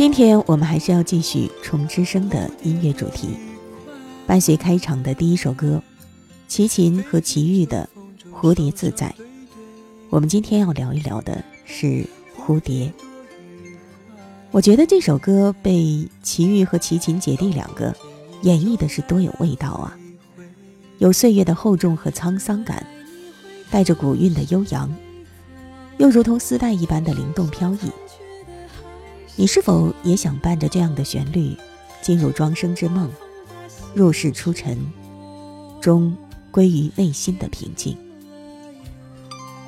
今天我们还是要继续《虫之声》的音乐主题，伴随开场的第一首歌，齐秦和齐豫的《蝴蝶自在》。我们今天要聊一聊的是蝴蝶。我觉得这首歌被齐豫和齐秦姐弟两个演绎的是多有味道啊！有岁月的厚重和沧桑感，带着古韵的悠扬，又如同丝带一般的灵动飘逸。你是否也想伴着这样的旋律，进入庄生之梦，入世出尘，终归于内心的平静？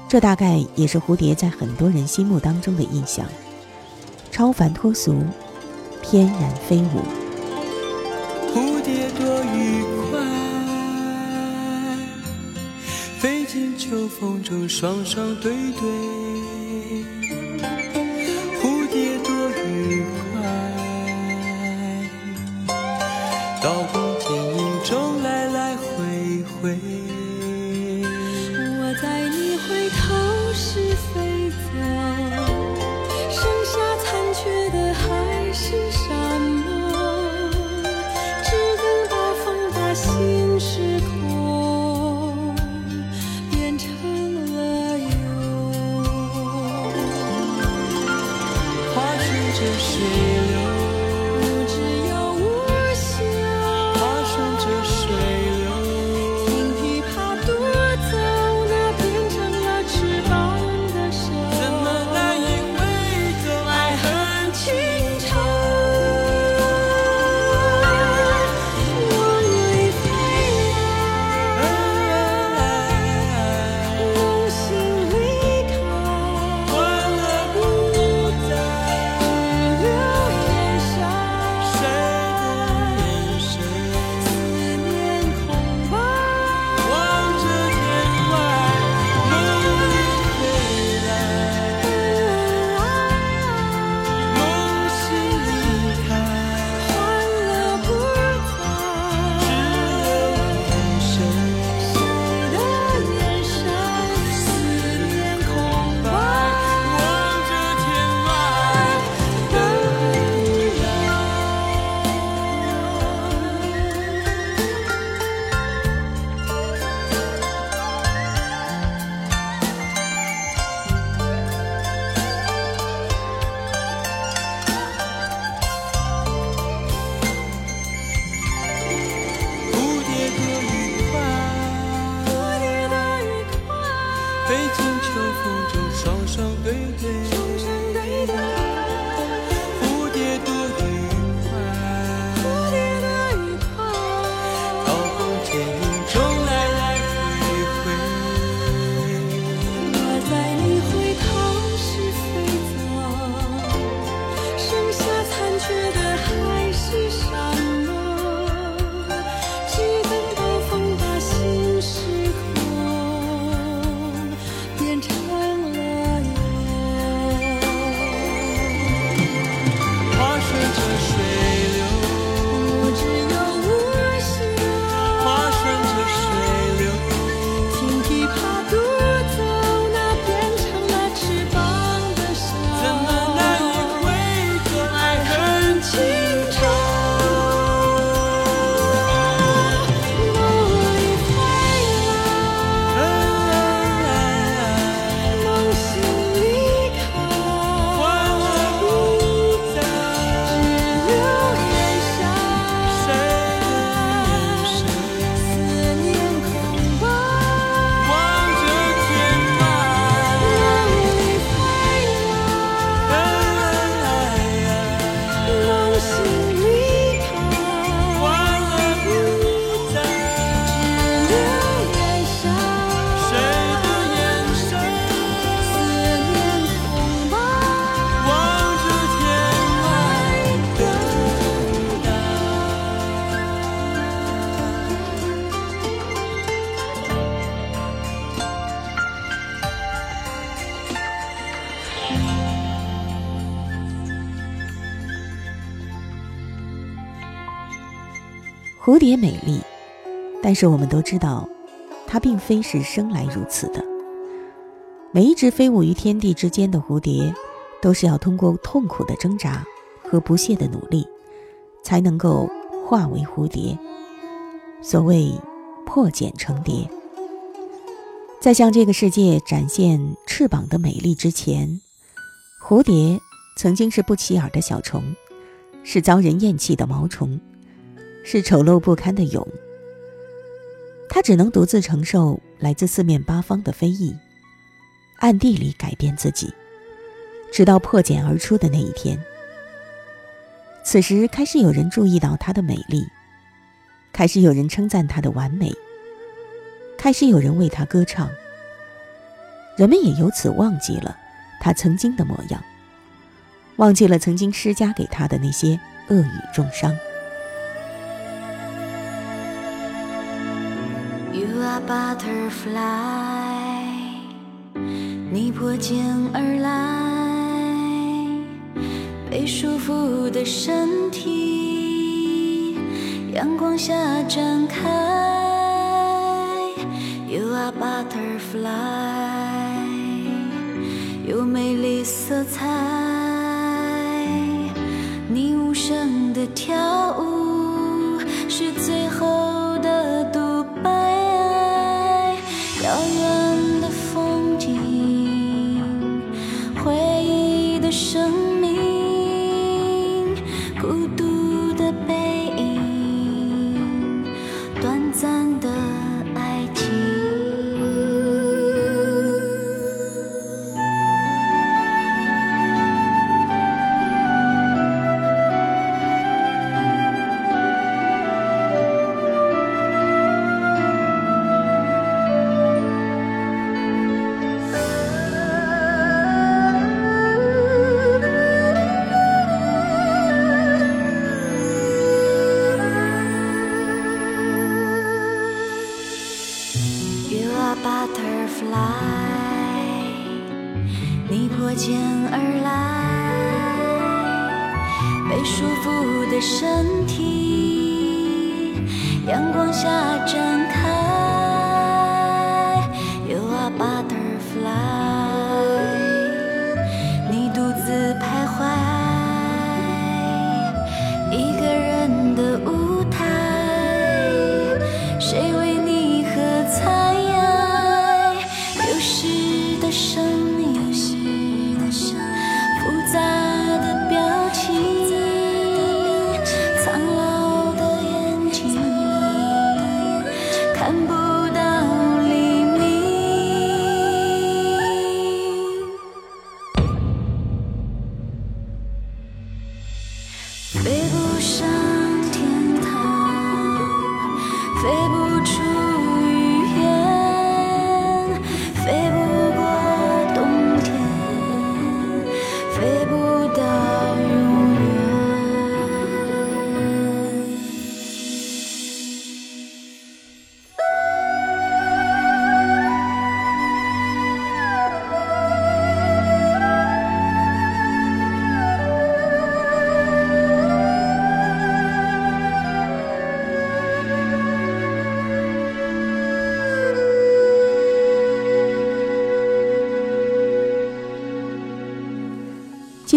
这大概也是蝴蝶在很多人心目当中的印象：超凡脱俗，翩然飞舞。蝴蝶多愉快，飞进秋风中，双双对对。是谁留？蝴蝶美丽，但是我们都知道，它并非是生来如此的。每一只飞舞于天地之间的蝴蝶，都是要通过痛苦的挣扎和不懈的努力，才能够化为蝴蝶。所谓破茧成蝶，在向这个世界展现翅膀的美丽之前，蝴蝶曾经是不起眼的小虫，是遭人厌弃的毛虫。是丑陋不堪的蛹，它只能独自承受来自四面八方的非议，暗地里改变自己，直到破茧而出的那一天。此时开始有人注意到它的美丽，开始有人称赞它的完美，开始有人为它歌唱。人们也由此忘记了它曾经的模样，忘记了曾经施加给他的那些恶语重伤。butterfly，你破茧而来，被束缚的身体，阳光下展开。You are butterfly，有美丽色彩，你无声的跳舞，身体阳光下展开 you are butterfly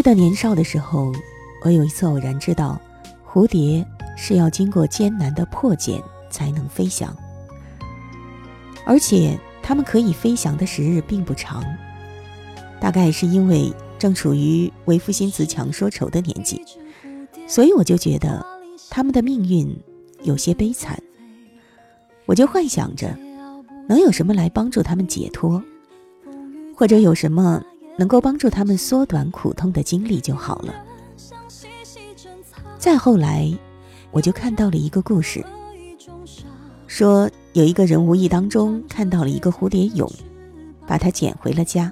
得年少的时候，我有一次偶然知道，蝴蝶是要经过艰难的破茧才能飞翔，而且它们可以飞翔的时日并不长。大概是因为正处于为赋新词强说愁的年纪，所以我就觉得它们的命运有些悲惨。我就幻想着，能有什么来帮助它们解脱，或者有什么。能够帮助他们缩短苦痛的经历就好了。再后来，我就看到了一个故事，说有一个人无意当中看到了一个蝴蝶蛹，把它捡回了家。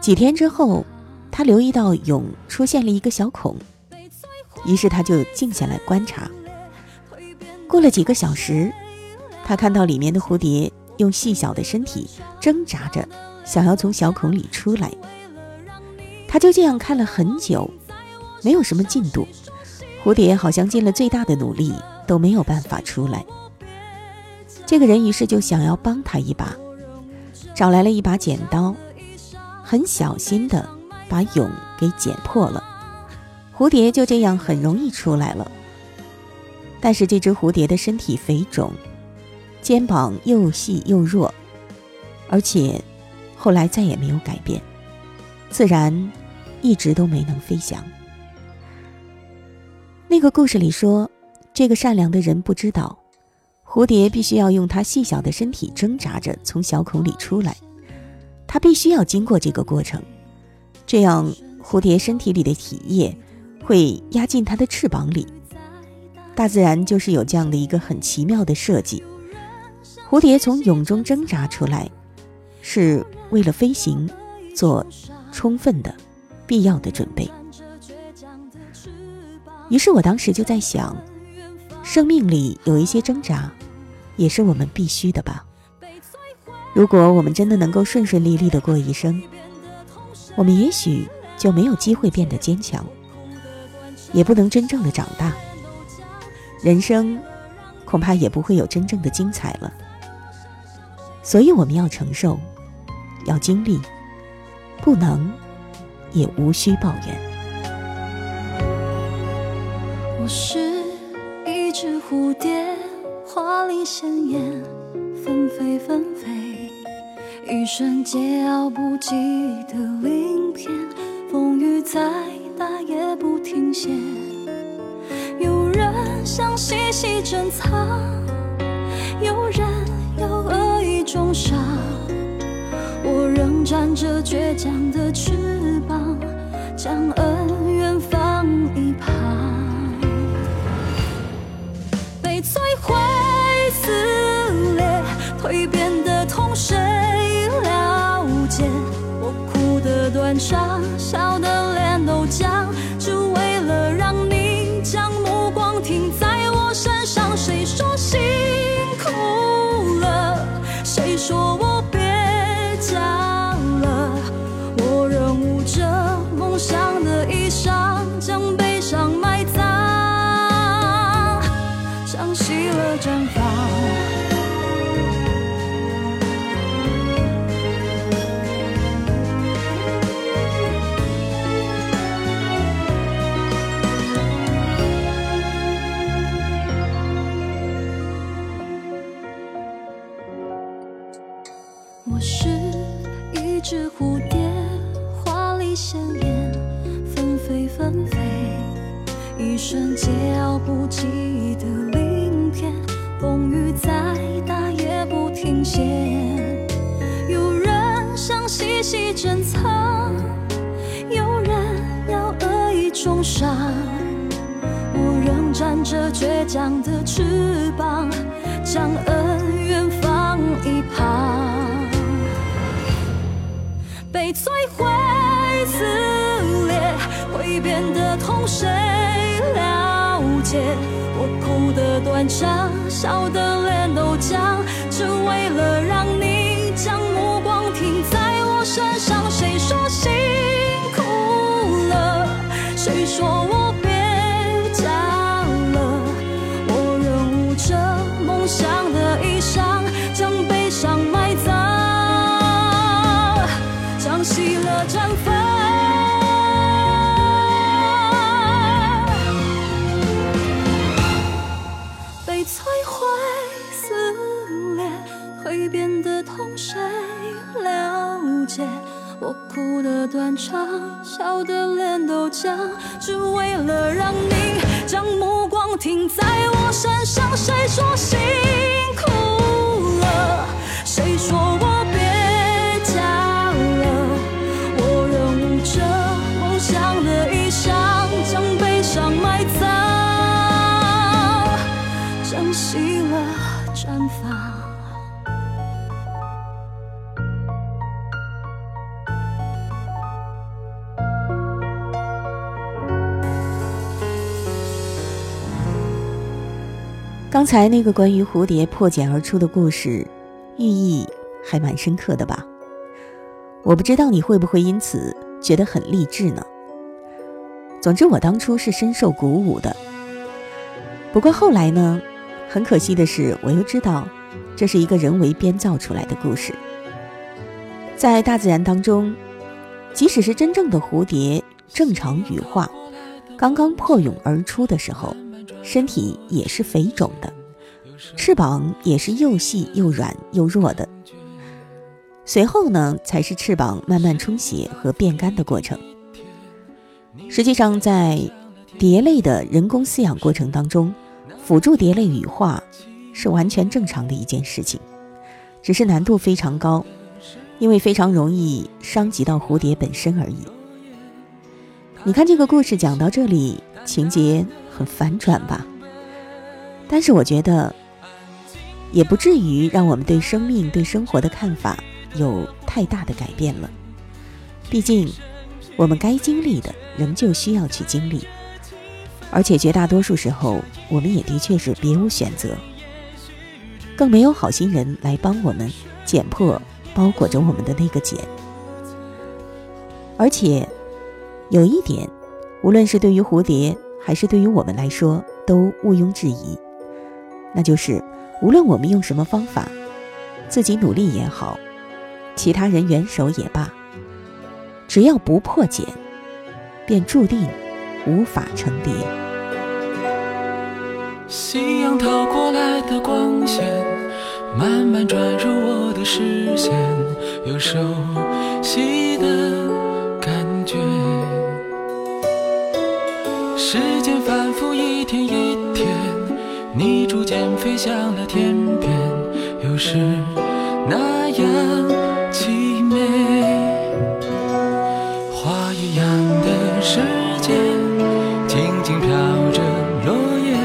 几天之后，他留意到蛹出现了一个小孔，于是他就静下来观察。过了几个小时，他看到里面的蝴蝶用细小的身体挣扎着。想要从小孔里出来，他就这样看了很久，没有什么进度。蝴蝶好像尽了最大的努力，都没有办法出来。这个人于是就想要帮他一把，找来了一把剪刀，很小心的把蛹给剪破了，蝴蝶就这样很容易出来了。但是这只蝴蝶的身体肥肿，肩膀又细又弱，而且后来再也没有改变，自然一直都没能飞翔。那个故事里说，这个善良的人不知道，蝴蝶必须要用它细小的身体挣扎着从小孔里出来，它必须要经过这个过程，这样蝴蝶身体里的体液会压进它的翅膀里。大自然就是有这样的一个很奇妙的设计，蝴蝶从蛹中挣扎出来，是为了飞行做充分的、必要的准备。于是我当时就在想，生命里有一些挣扎，也是我们必须的吧。如果我们真的能够顺顺利利的过一生，我们也许就没有机会变得坚强，也不能真正的长大，人生恐怕也不会有真正的精彩了。所以我们要承受，要经历，不能，也无需抱怨。我是一只蝴蝶，华丽鲜艳，纷飞纷飞，一瞬桀骜不羁的鳞片，风雨再大也不停歇。有人想细细珍藏，有人要恶意重伤，展着倔强的翅膀，将恩怨放一旁。被摧毁、撕裂、蜕变的痛，谁了解？我哭的断肠，笑的脸都僵，被摧毁、撕裂、会变得痛，谁了解？我哭的断肠，笑的脸都僵，只为了让你将目光停在我身上。哭的断肠，笑的脸都僵，只为了让你将目光停在我身上。谁说心才那个关于蝴蝶破茧而出的故事，寓意还蛮深刻的吧？我不知道你会不会因此觉得很励志呢？总之，我当初是深受鼓舞的。不过后来呢，很可惜的是，我又知道，这是一个人为编造出来的故事。在大自然当中，即使是真正的蝴蝶正常羽化，刚刚破蛹而出的时候，身体也是肥肿的，翅膀也是又细又软又弱的。随后呢，才是翅膀慢慢充血和变干的过程。实际上，在蝶类的人工饲养过程当中，辅助蝶类羽化是完全正常的一件事情，只是难度非常高。因为非常容易伤及到蝴蝶本身而已。你看这个故事讲到这里，情节很反转吧？但是我觉得，也不至于让我们对生命、对生活的看法有太大的改变了。毕竟，我们该经历的仍旧需要去经历，而且绝大多数时候，我们也的确是别无选择，更没有好心人来帮我们剪破。包裹着我们的那个茧，而且有一点，无论是对于蝴蝶，还是对于我们来说，都毋庸置疑，那就是无论我们用什么方法，自己努力也好，其他人援手也罢，只要不破茧，便注定无法成蝶。夕阳透过来的光线。慢慢转入我的视线，有熟悉的向了天边，又是那样凄美。花一样的世界，静静飘着落叶，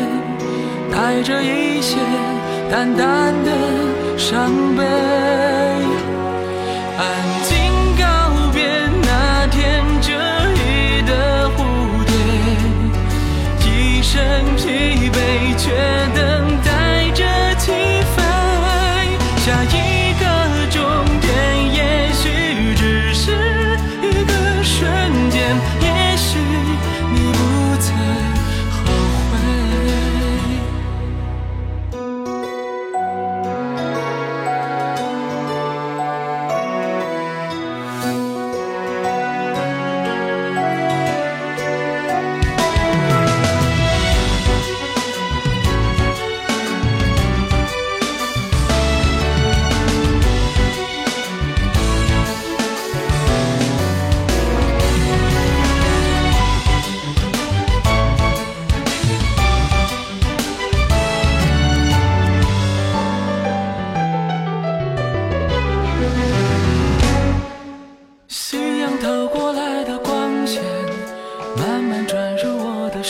带着一些。淡淡的伤悲，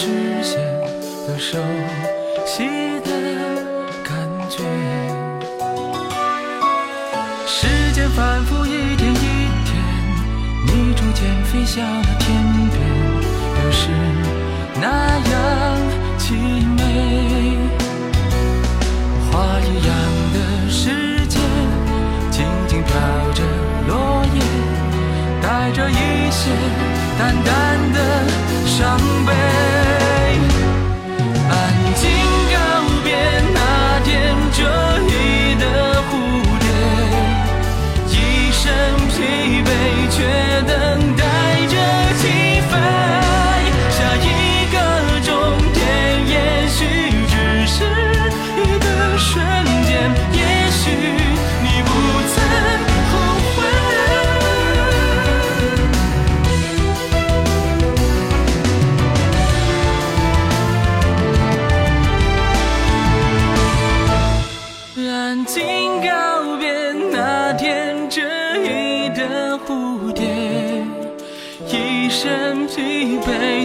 视线的熟悉的感觉。时间反复一天一天，你逐渐飞向了天边，又是那样凄美。花一样的世界，静静飘着落叶，带着一些淡淡的伤悲。情歌。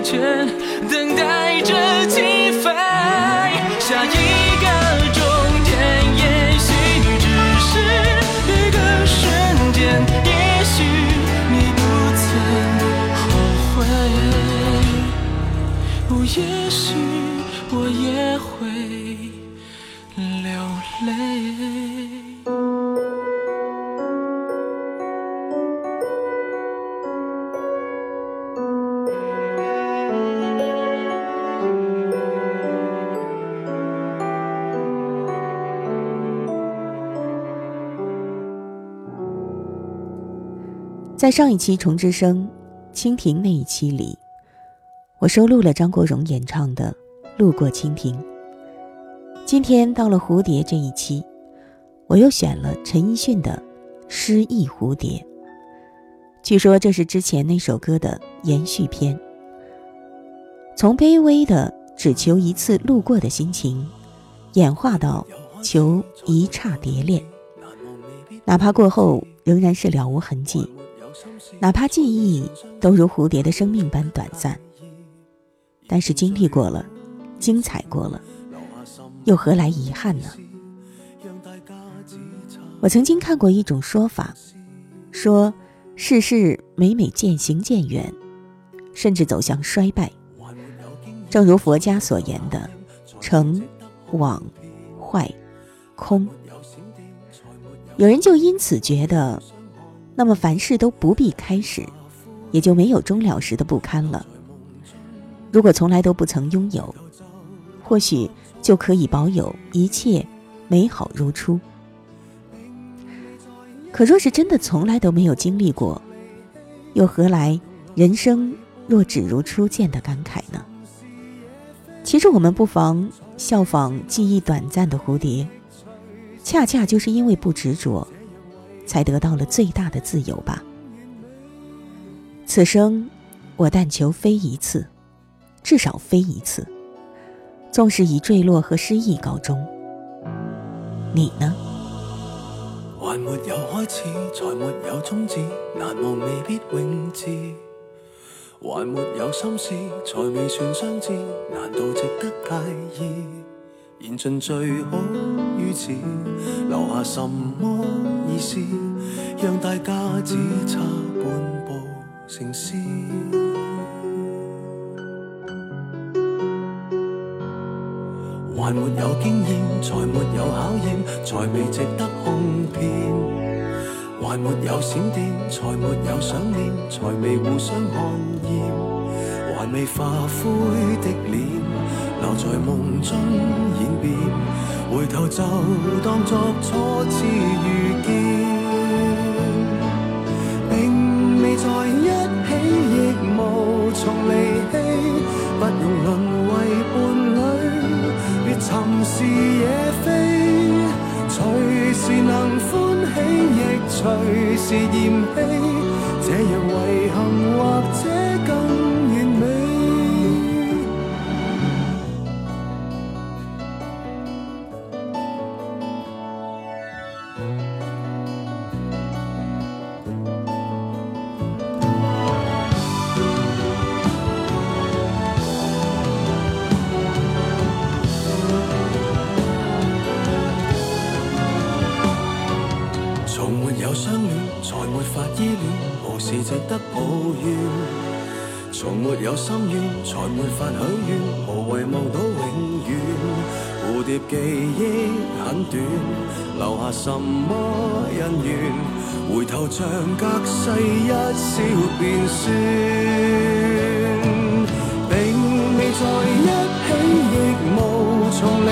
等在上一期《虫之声》蜻蜓那一期里，我收录了张国荣演唱的《路过蜻蜓》。今天到了蝴蝶这一期，我又选了陈奕迅的《诗意蝴蝶》。据说这是之前那首歌的延续篇。从卑微的只求一次路过的心情，演化到求一刹蝶恋，哪怕过后仍然是了无痕迹，哪怕记忆都如蝴蝶的生命般短暂，但是经历过了，精彩过了，又何来遗憾呢？我曾经看过一种说法，说世事每每渐行渐远，甚至走向衰败。正如佛家所言的“成、往、坏、空”，有人就因此觉得，那么凡事都不必开始，也就没有终了时的不堪了。如果从来都不曾拥有，或许就可以保有一切美好如初。可若是真的从来都没有经历过，又何来“人生若只如初见”的感慨呢？其实我们不妨效仿记忆短暂的蝴蝶，恰恰就是因为不执着，才得到了最大的自由吧。此生，我但求飞一次，至少飞一次，纵使以坠落和失意告终。你呢？还没有开始，才没有终止，难忘未必永志。还没有心事，才未算相知，难道值得介意？言尽最好于此，留下什么意思？让大家只差半步成诗。还没有经验，才没有考验，才未值得哄骗。还没有闪电，才没有想念，才未互相看厌，还未化灰的脸，留在梦中演变，回头就当作初次遇见，并未在一起，亦无从离弃，不用沦为伴侣，别寻是野非。随时能欢喜，亦随时嫌弃，这样遗憾从没有心愿，才没法许愿，无谓望到永远。蝴蝶记忆很短，留下什么恩怨？回头像隔世一笑便算，并未在一起，亦无从离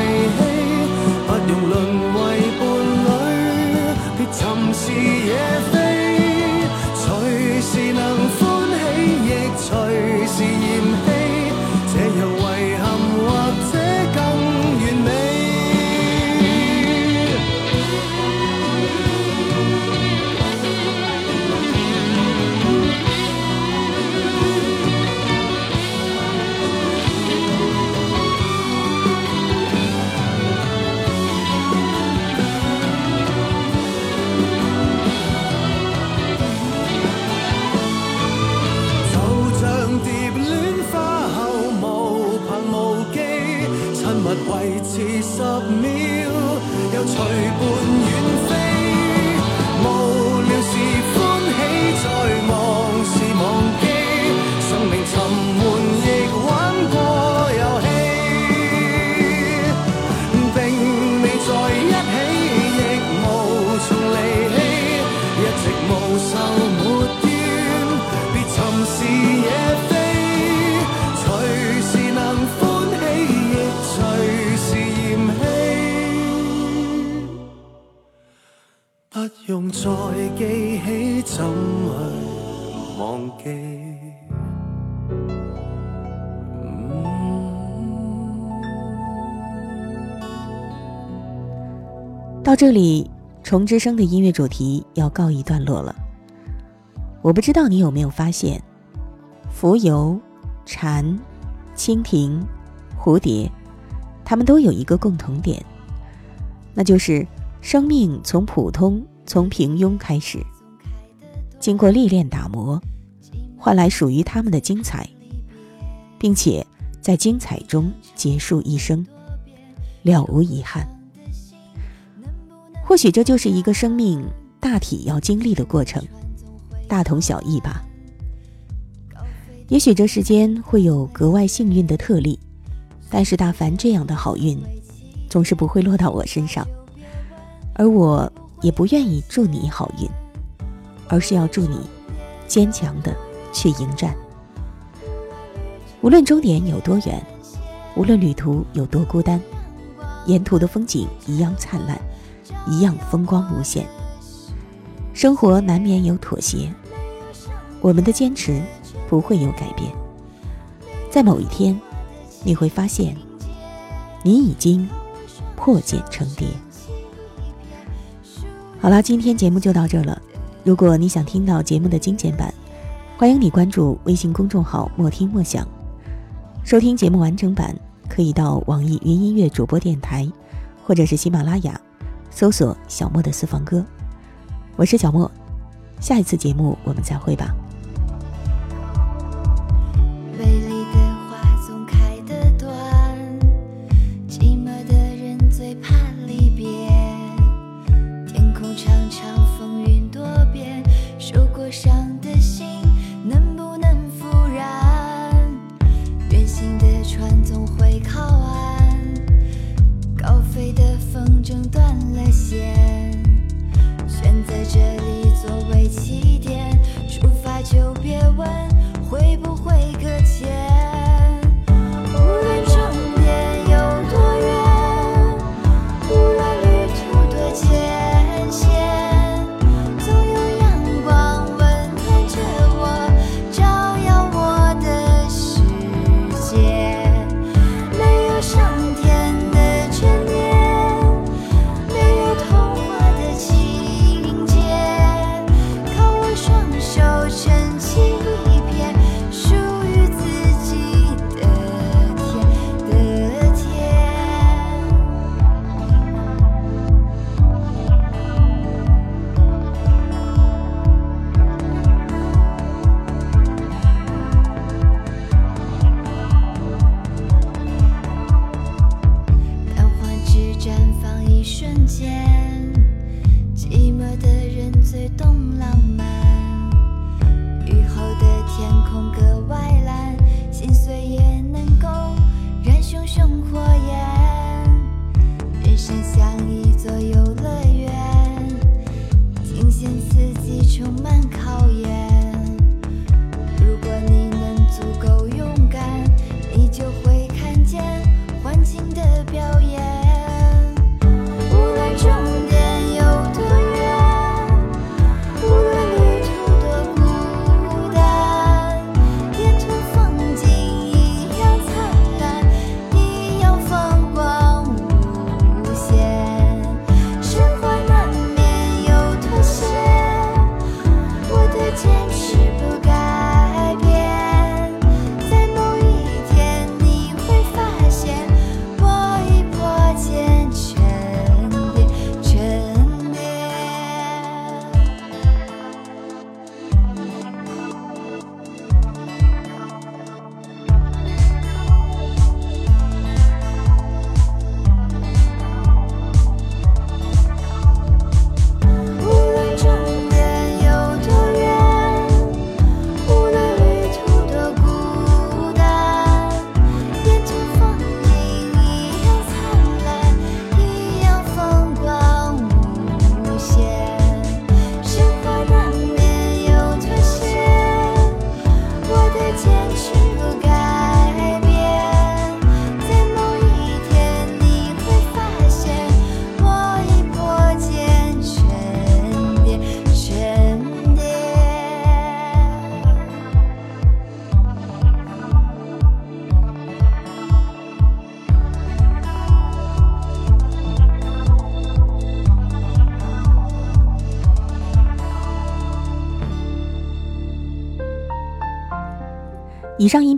不用再记起怎去。忘记。到这里，虫之声的音乐主题要告一段落了。我不知道你有没有发现，蜉蝣、蝉、蜻蜓、蝴蝶，它们都有一个共同点，那就是生命从普通、从平庸开始，经过历练打磨，换来属于他们的精彩，并且在精彩中结束一生，了无遗憾。或许这就是一个生命大体要经历的过程，大同小异吧。也许这世间会有格外幸运的特例，但是大凡这样的好运，总是不会落到我身上，而我也不愿意祝你好运，而是要祝你坚强的去迎战。无论终点有多远，无论旅途有多孤单，沿途的风景一样灿烂。一样风光无限。生活难免有妥协，我们的坚持不会有改变。在某一天，你会发现，你已经破茧成蝶。好啦今天节目就到这了。如果你想听到节目的精简版欢迎你关注微信公众号莫听莫想收听节目完整版可以到网易云音乐主播电台或者是喜马拉雅搜索小莫的私房歌。我是小莫下一次节目我们再会吧。美丽的花总开的短寂寞的人最怕离别。